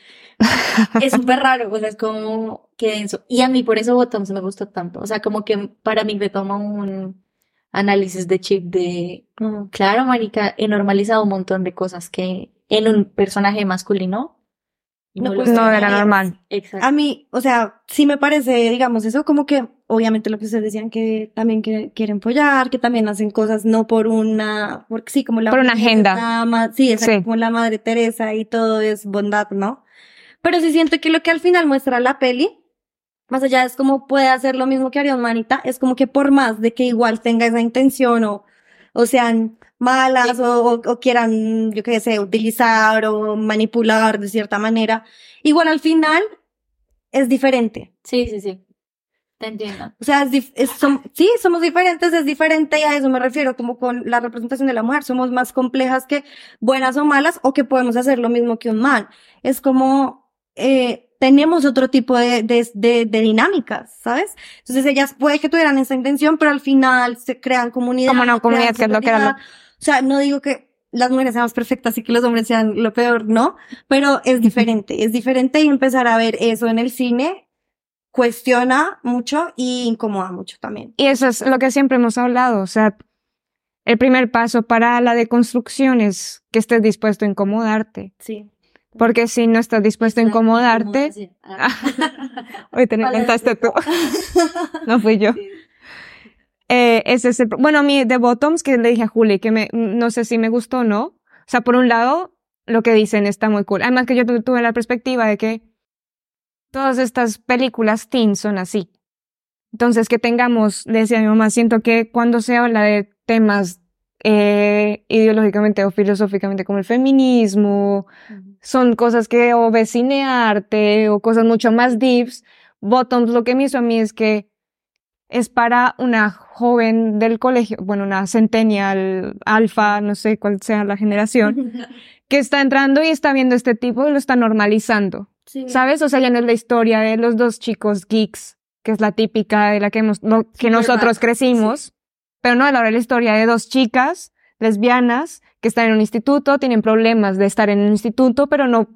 Es súper raro, o sea, es como, qué denso. Y a mí por eso Bottoms me gustó tanto. O sea, como que para mí me toma un análisis de chip de, mm, claro, marica, he normalizado un montón de cosas que en un personaje masculino No, pues, no son. era normal. Exacto. A mí, o sea, sí me parece, digamos, eso como que, obviamente lo que ustedes decían, que también que quieren follar, que también hacen cosas no por una, porque sí, como la... Por una agenda. la sí, exacto, Sí. como la Madre Teresa y todo es bondad, ¿no? Pero sí siento que lo que al final muestra la peli, más allá es como puede hacer lo mismo que haría un manita, es como que por más de que igual tenga esa intención o, o sean malas o, o- o quieran, yo qué sé, utilizar o manipular de cierta manera, igual al final es diferente. Sí, sí, sí. Te entiendo. O sea, es, es- som- sí, somos diferentes, es diferente y a eso me refiero, como con la representación de la mujer. Somos más complejas que buenas o malas o que podemos hacer lo mismo que un mal. Es como, eh, tenemos otro tipo de, de, de, de dinámicas, ¿sabes? Entonces ellas puede que tuvieran esa intención, pero al final se crean comunidad. Como crean comunidad, que es lo que era lo- solidaridad. O sea, no digo que las mujeres sean más perfectas y que los hombres sean lo peor, no, pero es diferente, es diferente y empezar a ver eso en el cine cuestiona mucho y incomoda mucho también. Y eso es lo que siempre hemos hablado, o sea, el primer paso para la deconstrucción es que estés dispuesto a incomodarte, Sí. porque si no estás dispuesto a incomodarte, Sí. Ah. hoy te lo inventaste tú, no fui yo. Eh, ese es el, bueno, a mí de Bottoms, que le dije a Juli, que me, no sé si me gustó o no. O sea, por un lado, lo que dicen está muy cool. Además que yo tu- tuve la perspectiva de que todas estas películas teen son así. Entonces, que tengamos, le decía a mi mamá, siento que cuando se habla de temas eh, ideológicamente o filosóficamente como el feminismo, son cosas que o ves cinearte o cosas mucho más deeps. Bottoms lo que me hizo a mí es que es para una joven del colegio, bueno, una centennial, alfa, no sé cuál sea la generación, que está entrando y está viendo este tipo y lo está normalizando. Sí. ¿Sabes? O sea, ya no es la historia de los dos chicos geeks, que es la típica de la que, hemos, que nosotros crecimos, pero no, ahora es la historia de dos chicas lesbianas que están en un instituto, tienen problemas de estar en un instituto, pero no,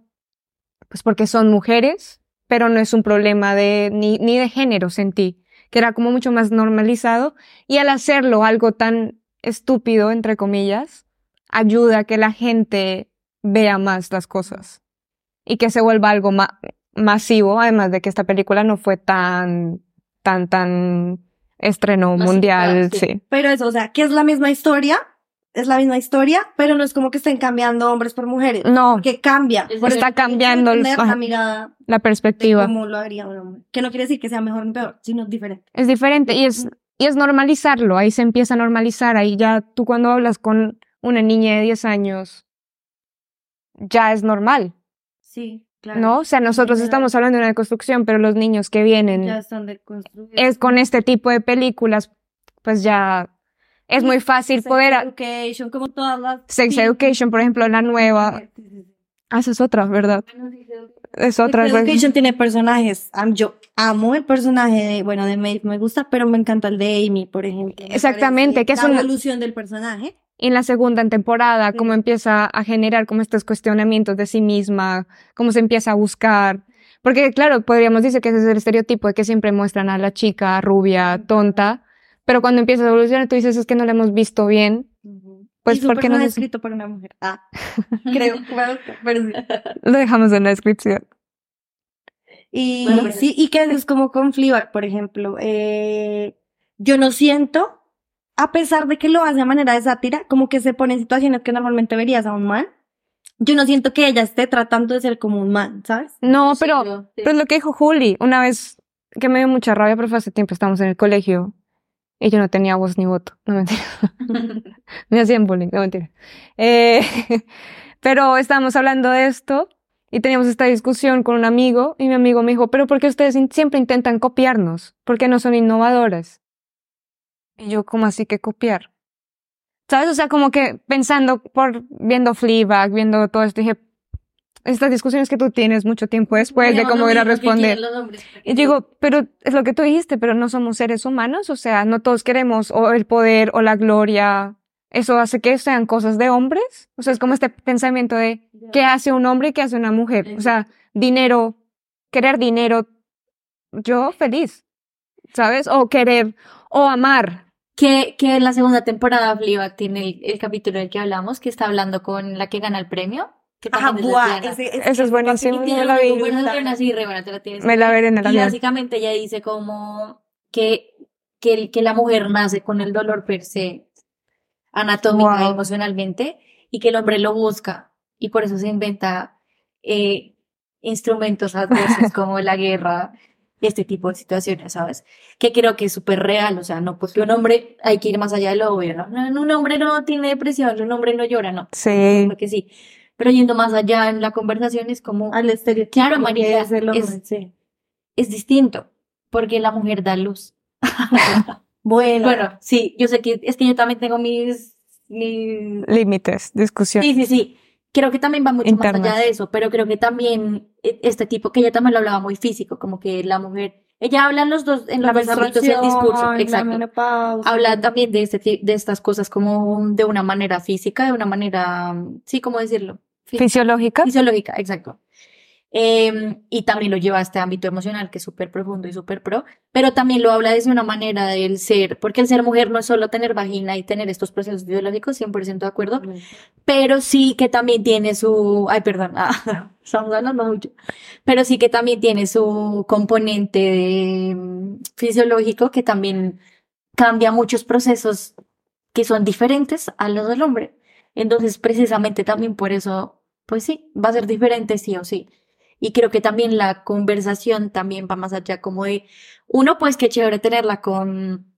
pues porque son mujeres, pero no es un problema de, ni, ni de género, sentí, que era como mucho más normalizado, y al hacerlo algo tan estúpido, entre comillas, ayuda a que la gente vea más las cosas y que se vuelva algo ma- masivo, además de que esta película no fue tan, tan, tan estreno Masiva, mundial, sí. sí. Pero eso, o sea, que es la misma historia, es la misma historia, pero no es como que estén cambiando hombres por mujeres. No, Que cambia. Es Por está cambiando el- la mirada la perspectiva cómo lo haría un hombre. Que no quiere decir que sea mejor ni peor, sino diferente. es diferente y es, y es normalizarlo, ahí se empieza a normalizar, ahí ya tú cuando hablas con una niña de 10 años, ya es normal, Sí, claro. ¿no? O sea, nosotros estamos hablando de una construcción, pero los niños que vienen Ya están es con este tipo de películas, pues ya es muy fácil Sex poder... Education, como todas las. Sex. Education, por ejemplo, la nueva. Ah, esa es otra, ¿verdad? Es Sex otra. es- Education tiene personajes. Yo amo el personaje de, bueno, de Maeve me gusta, pero me encanta el de Amy, por ejemplo. Me Exactamente, que es la una- evolución del personaje. En la segunda temporada, Sí. cómo empieza a generar como estos cuestionamientos de sí misma, cómo se empieza a buscar. Porque, claro, podríamos decir que ese es el estereotipo de que siempre muestran a la chica rubia, tonta, pero cuando empieza a evolucionar tú dices, es que no la hemos visto bien. Pues, y su ¿por qué no se- escrito por una mujer. Ah, creo. bueno, pero sí. Lo dejamos en la descripción. Y Bueno, sí, y que es como con Fleabag, por ejemplo. Eh, yo no siento, a pesar de que lo hace de manera de sátira, como que se pone en situaciones que normalmente verías a un man. Yo no siento que ella esté tratando de ser como un man, ¿sabes? No, Sí, pero, sí. pero es lo que dijo Juli, una vez que me dio mucha rabia, pero fue hace tiempo, estábamos en el colegio y yo no tenía voz ni voto, no mentira. me hacían bullying, no mentira. Eh, pero estábamos hablando de esto y teníamos esta discusión con un amigo y mi amigo me dijo, pero ¿por qué ustedes siempre intentan copiarnos? ¿Por qué no son innovadores? Y yo, ¿cómo así que copiar? ¿Sabes? O sea, como que pensando por, viendo Fleabag, viendo todo esto, dije, estas discusiones que tú tienes mucho tiempo después de cómo no ir a responder. Y digo, pero es lo que tú dijiste, pero no somos seres humanos, o sea, no todos queremos o el poder o la gloria. Eso hace que sean cosas de hombres. O sea, es como este pensamiento de qué hace un hombre y qué hace una mujer. O sea, dinero, querer dinero, yo feliz, ¿sabes? O querer, o amar. Que, que en la segunda temporada Fleabag tiene el, el capítulo del que hablamos, que está hablando con la que gana el premio. Que Ajá, buah, ese, ese- Eso es buenísimo, tiene la vi. conversación así, re buena, te la tienes Me la ver. veré en el Y avión. básicamente ella dice como que, que, que la mujer nace con el dolor per se, anatómica Wow. emocionalmente, y que el hombre lo busca. Y por eso se inventa eh, instrumentos adversos como la guerra y este tipo de situaciones, ¿sabes? Que creo que es súper real, o sea, no, porque un hombre hay que ir más allá de lo obvio, ¿no? No, Un hombre no tiene depresión, un hombre no llora, no. Sí. Porque sí. Pero yendo más allá en la conversación es como al estereotipo. Claro, María, es es- sí. es distinto, porque la mujer da luz. Bueno, Bueno, sí, yo sé que es que yo también tengo mis, mis... Límites, discusión. Sí, sí, sí. Creo que también va mucho más allá de eso, pero creo que también eh, este tipo, que ella también lo hablaba muy físico, como que la mujer, ella habla en los dos, en los la dos ámbitos del discurso, exacto. Habla también de este, de estas cosas como de una manera física, de una manera, sí, ¿cómo decirlo? Fisiológica. Fisiológica, exacto. Eh, y también lo lleva a este ámbito emocional que es súper profundo y súper pro, pero también lo habla desde una manera del ser, porque el ser mujer no es solo tener vagina y tener estos procesos biológicos, 100% de acuerdo, pero sí que también tiene su, ay, perdón, ah, estamos hablando mucho, pero sí que también tiene su componente de, mm, fisiológico que también cambia muchos procesos que son diferentes a los del hombre. Entonces, precisamente también por eso, pues sí, va a ser diferente sí o sí. Y creo que también la conversación también va más allá como de, uno, pues qué chévere tenerla con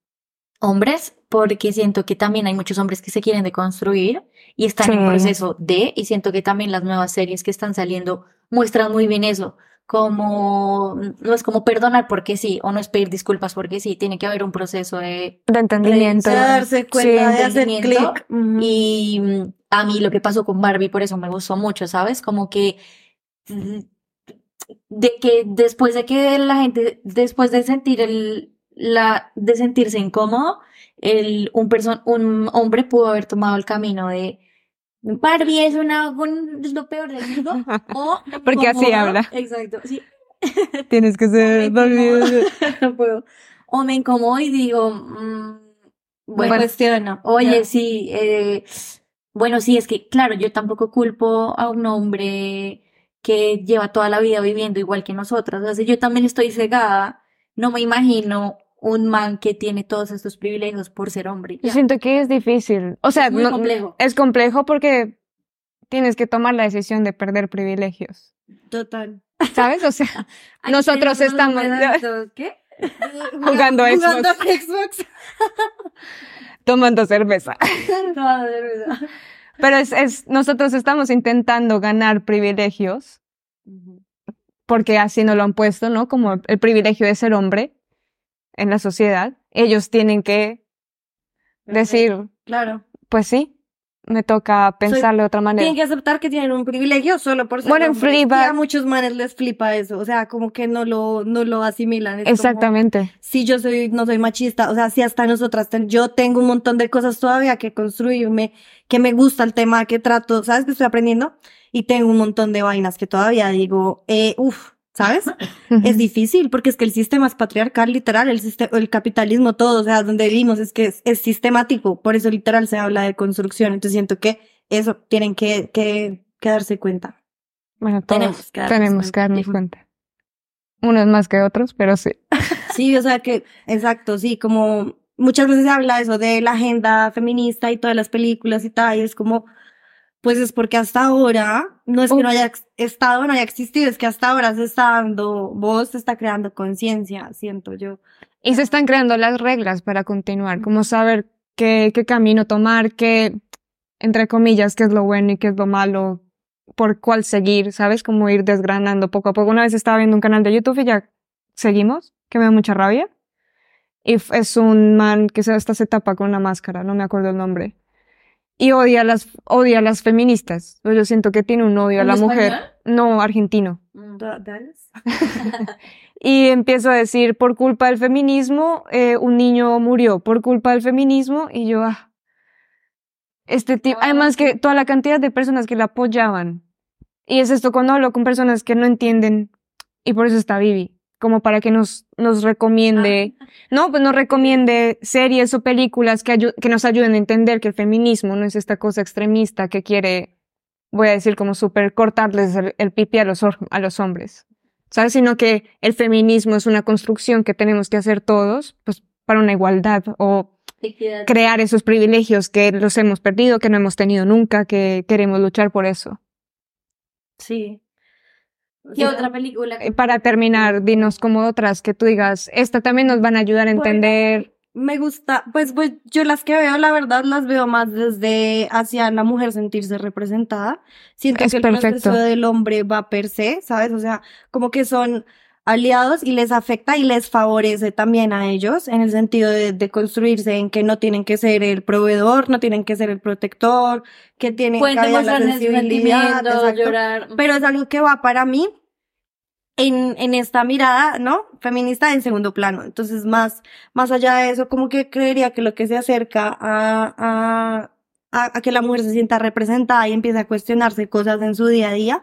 hombres, porque siento que también hay muchos hombres que se quieren deconstruir y están en proceso de, y siento que también las nuevas series que están saliendo muestran muy bien eso, como, no es como perdonar porque sí, o no es pedir disculpas porque sí, tiene que haber un proceso de De entendimiento. De darse cuenta Sí. de hacer clic. Y mm, a mí lo que pasó con Barbie, por eso me gustó mucho, ¿sabes? Como que mm, de que después de que la gente, después de sentir el, la, de sentirse incómodo, el, un person, un hombre pudo haber tomado el camino de Barbie es una, un- es lo peor del mundo. O Porque así habla. Exacto, sí. Tienes que ser. No puedo. O me incomodo y digo, mm, Me bueno, cuestiona. Oye, sí, eh, bueno, sí, es que, claro, yo tampoco culpo a un hombre que lleva toda la vida viviendo igual que nosotras. O sea, yo también estoy cegada, no me imagino un man que tiene todos estos privilegios por ser hombre. Yo siento que es difícil. O sea, Es muy no- complejo. es complejo porque tienes que tomar la decisión de perder privilegios. Total. ¿Sabes? O sea, nosotros estamos- ¿Qué? Jugando Xbox. Jugando Xbox. tomando cerveza. De verdad. Pero es, es, nosotros estamos intentando ganar privilegios porque así nos lo han puesto, ¿no? Como el privilegio de ser hombre en la sociedad. Ellos tienen que decir, Claro. pues sí, me toca pensarlo de otra manera. Tienen que aceptar que tienen un privilegio solo por ser Bueno, en hombres. Y Fleabag- a muchos manes les flipa eso. O sea, como que no lo, no lo asimilan. Es como, Exactamente. si yo soy, no soy machista, o sea, si hasta nosotras, ten- yo tengo un montón de cosas todavía que construirme, que me gusta el tema que trato, ¿sabes? Que estoy aprendiendo y tengo un montón de vainas que todavía digo, eh, uff, ¿sabes? Es difícil porque es que el sistema es patriarcal, literal, el, el capitalismo, todo, o sea, donde vivimos es que es, es sistemático, por eso literal se habla de construcción, entonces siento que eso tienen que, que, que darse cuenta. Bueno, todos Tenemos que darnos tenemos que darnos cuenta. Unos más que otros, pero sí. Sí, o sea que, exacto, sí, como muchas veces se habla eso de la agenda feminista y todas las películas y tal, y es como, pues es porque hasta ahora, no es que no haya estado, no haya existido, es que hasta ahora se está dando voz, se está creando conciencia, siento yo. Y se están creando las reglas para continuar, como saber qué, qué camino tomar, qué, entre comillas, qué es lo bueno y qué es lo malo, por cuál seguir, ¿sabes? Como ir desgranando poco a poco. Una vez estaba viendo un canal de YouTube y ya seguimos, que me da mucha rabia. Y es un man que se, hasta se tapa con una máscara, no me acuerdo el nombre. Y odia a las, odia a las feministas. Pues Yo siento que tiene un odio a ¿Un la mujer. español? No, argentino. Mm. Y empiezo a decir, por culpa del feminismo, eh, un niño murió, por culpa del feminismo, y yo, ah, este tipo, Ah, además que toda la cantidad de personas que la apoyaban. Y es esto cuando hablo con personas que no entienden, y por eso está Vivi, como para que nos, nos recomiende, no, pues nos recomiende series o películas que, que nos ayuden a entender que el feminismo no es esta cosa extremista que quiere, voy a decir como súper cortarles el, el pipi a los, a los hombres. ¿sabes? Sino que el feminismo es una construcción que tenemos que hacer todos, pues, para una igualdad o crear esos privilegios que los hemos perdido, que no hemos tenido nunca, que queremos luchar por eso. Sí. ¿Qué otra película? Eh, Para terminar, dinos como otras que tú digas, esta también nos van a ayudar a Bueno, entender. Me gusta, pues, pues yo las que veo, la verdad, las veo más desde hacia la mujer sentirse representada. Siento Es que el perfecto. proceso del hombre va per se, ¿sabes? O sea, como que son aliados y les afecta y les favorece también a ellos en el sentido de, de construirse en que no tienen que ser el proveedor, no tienen que ser el protector, que tienen Pueden que demostrar sensibilidad, exacto llorar. pero es algo que va para mí en, en esta mirada, ¿no? Feminista en segundo plano. Entonces, más, más allá de eso, como que creería que lo que se acerca a, a, a, a que la mujer se sienta representada y empiece a cuestionarse cosas en su día a día.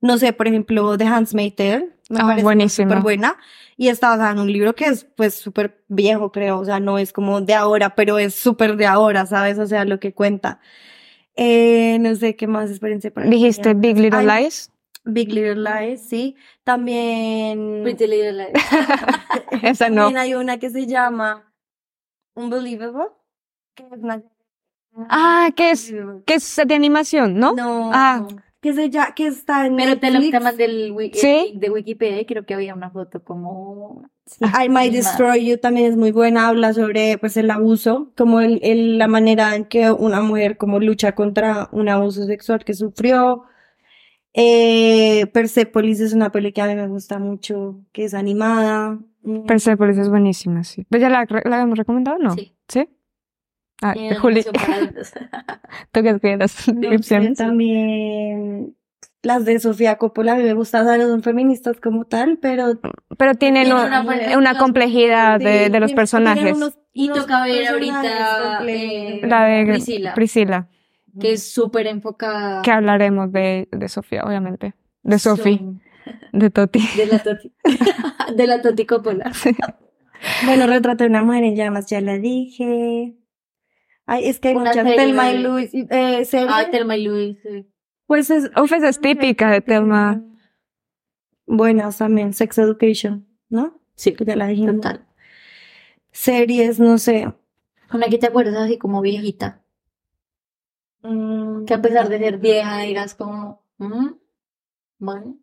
No sé, por ejemplo, The Handmaid's Tale. Me Ah, parece buenísima. súper buena. Y está basada en un libro que es, pues, súper viejo, creo. O sea, no es como de ahora, pero es súper de ahora, ¿sabes? O sea, lo que cuenta. Eh, no sé qué más experiencia para Dijiste Big Little Ay, Lies. Big Little Lies, sí. También, Pretty Little Lies. Esa no. también hay una que se llama Unbelievable. Que es una- Ah, que es, que es de animación, ¿no? No. Ah. Que, se ya, que está en Pero te lo Netflix. temas del ¿Sí? de Wikipedia creo que había una foto como I Might Destroy You también es muy buena, habla sobre pues el abuso, como el, el- la manera en que una mujer como lucha contra un abuso sexual que sufrió. Eh, Persepolis es una peli que a mí me gusta mucho, que es animada. Persepolis es buenísima, sí. ¿Pero ya la, la hemos recomendado o no? Sí. ¿Sí? Ah, Tiene Juli, tú eh, también las de Sofía Coppola, a mí me gustan, no son feministas como tal, pero Pero tienen Tiene un- una complejidad de, de los personajes. unos- Y toca ver ahorita eh, La de Priscila, Priscila, que es súper enfocada. que hablaremos de, de Sofía, obviamente. De Son- de Toti. De la Toti. de la Toti Coppola. Bueno, retrato de una mujer en llamas, ya la dije. Ay, es que hay muchas. Telma y Luis. Eh. Ah, Telma y Luis. sí. Pues es. Esa es típica de Telma. Buenas también. Sex Education, ¿no? Sí, Que ya la dijimos. total. Series, no sé. Una que te acuerdas así como viejita. Mm, Que a pesar de ser vieja digas como, "Mm, bueno.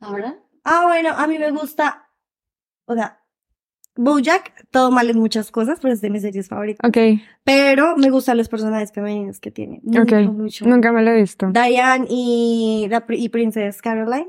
¿Ahora? Ah, bueno, a mí me gusta. O sea, Bojack, todo mal en muchas cosas, pero es de mis series favoritas. Ok, Pero me gustan los personajes femeninos que tiene. Mucho, Ok. mucho. nunca me lo he visto. Diane y, la, y Princess Caroline.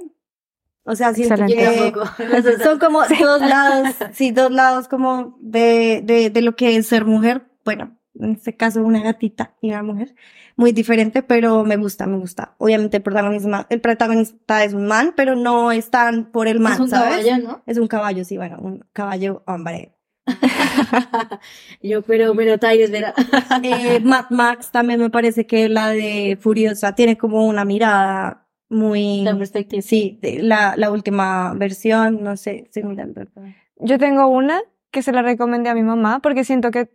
O sea, siento Excelente. que son como dos lados, sí, dos lados como de, de, de lo que es ser mujer. Bueno, en este caso una gatita y una mujer. Muy diferente, pero me gusta, me gusta. Obviamente el protagonista, el protagonista es un man, pero no están por el man, es un ¿sabes? caballo, ¿no? Es un caballo, sí, bueno, un caballo hombre. Yo, pero, pero Tyres, verá. Eh, Mad Max también me parece que la de Furiosa tiene como una mirada muy... La perspectiva. Sí, de la, la última versión, no sé, mirando. Yo tengo una que se la recomendé a mi mamá porque siento que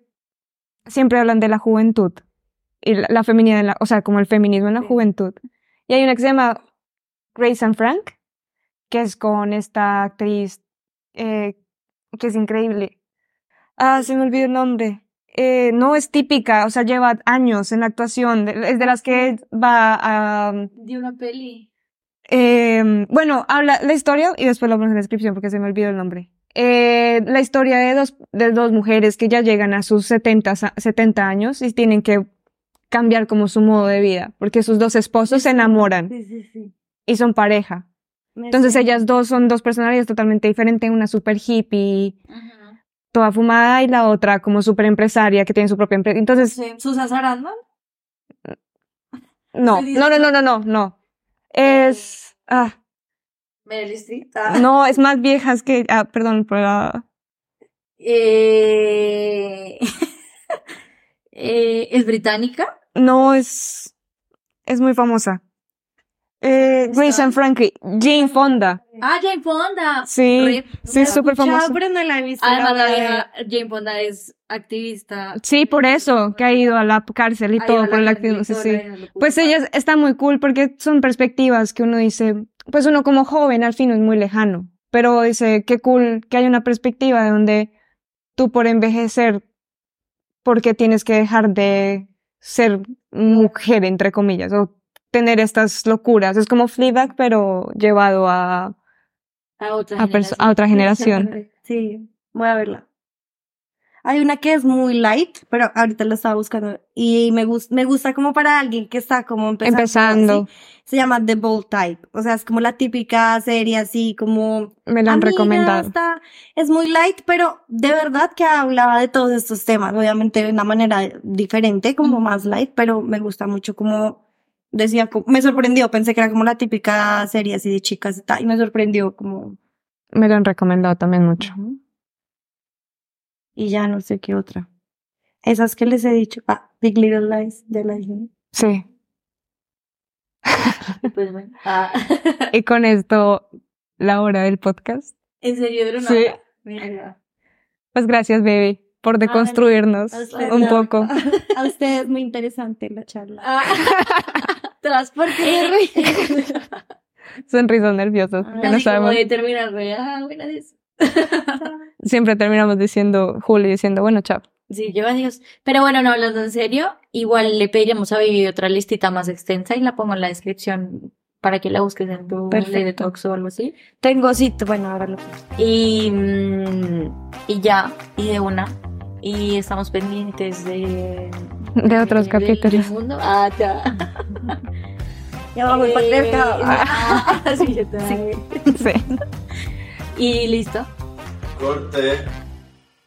siempre hablan de la juventud y la, la feminidad, en la- o sea, como el feminismo en la Sí. juventud. Y hay una que se llama Grace and Frank, que es con esta actriz eh, que es increíble. Ah, se me olvidó el nombre. Eh, no es típica, o sea, lleva años en la actuación. Es de las que va a... De una peli. Eh, bueno, habla la historia y después lo ponemos en la descripción porque se me olvidó el nombre. Eh, la historia de dos, de dos mujeres que ya llegan a sus 70, sa- 70 años y tienen que cambiar como su modo de vida porque sus dos esposos se enamoran Sí, sí, sí. y son pareja. Me Entonces ellas dos son dos personalidades totalmente diferentes, una super hippie, toda fumada y la otra como super empresaria que tiene su propia empresa. Entonces, Susan Sarandon. no, no, no, no, no, no, no. Es, ah, Meryl Streep. Ah. no, es más viejas que, ah, perdón, por la- Eh, eh, ¿Es británica? No, es. Es muy famosa. Eh, Grace and Frankie. Jane Fonda. Ah, Jane Fonda. Sí, sí, es súper famosa. pero no la he visto. Además, la vieja Jane Fonda es activista. Sí, por eso, que ha ido a la cárcel y Ha todo por el la activismo. Sí, sí. Pues ella está muy cool porque son perspectivas que uno dice, pues uno como joven al fin es muy lejano, pero dice, qué cool que hay una perspectiva de donde tú por envejecer, porque tienes que dejar de ser mujer, entre comillas, o tener estas locuras. Es como Fleabag, pero llevado a, a otra a, generación. a otra generación. Sí, voy a verla. Hay una que es muy light, pero ahorita la estaba buscando y me gusta, me gusta como para alguien que está como empezando. Empezando. así. Se llama The Bold Type, o sea, es como la típica serie así como Me la han recomendado. está- es muy light, pero de verdad que hablaba de todos estos temas, obviamente de una manera diferente, como más light, pero me gusta mucho como decía, como- me sorprendió, pensé que era como la típica serie así de chicas y tal, y me sorprendió como... Me lo han recomendado también mucho. Y ya no sé qué otra. Esas que les he dicho, ah, Big Little Lies de la Disney. Sí. Pues bueno. Ah. Y con esto, la hora del podcast. ¿En serio era una Sí. hora? Mira. Pues gracias, baby, por deconstruirnos a usted un no. poco. A ustedes muy interesante la charla. Ah. Transporte. Sonrisas nerviosas, porque no como sabemos. de terminar, güey. Ah, de. Siempre terminamos diciendo, Juli diciendo, bueno, chao. Sí, yo adiós. Pero bueno, no, hablando en serio, igual le pediríamos a Vivi otra listita más extensa y la pongo en la descripción para que la busques en tu Perfecto. Lady Talks o algo así. Tengo sí, bueno, ahora lo Y, mm, y ya, y de una. Y estamos pendientes de... De otros del capítulos. mundo. Ah, ya. Ya vamos, Eh, patriarca. ah, sí, ya está. Sí. Y listo. Corte.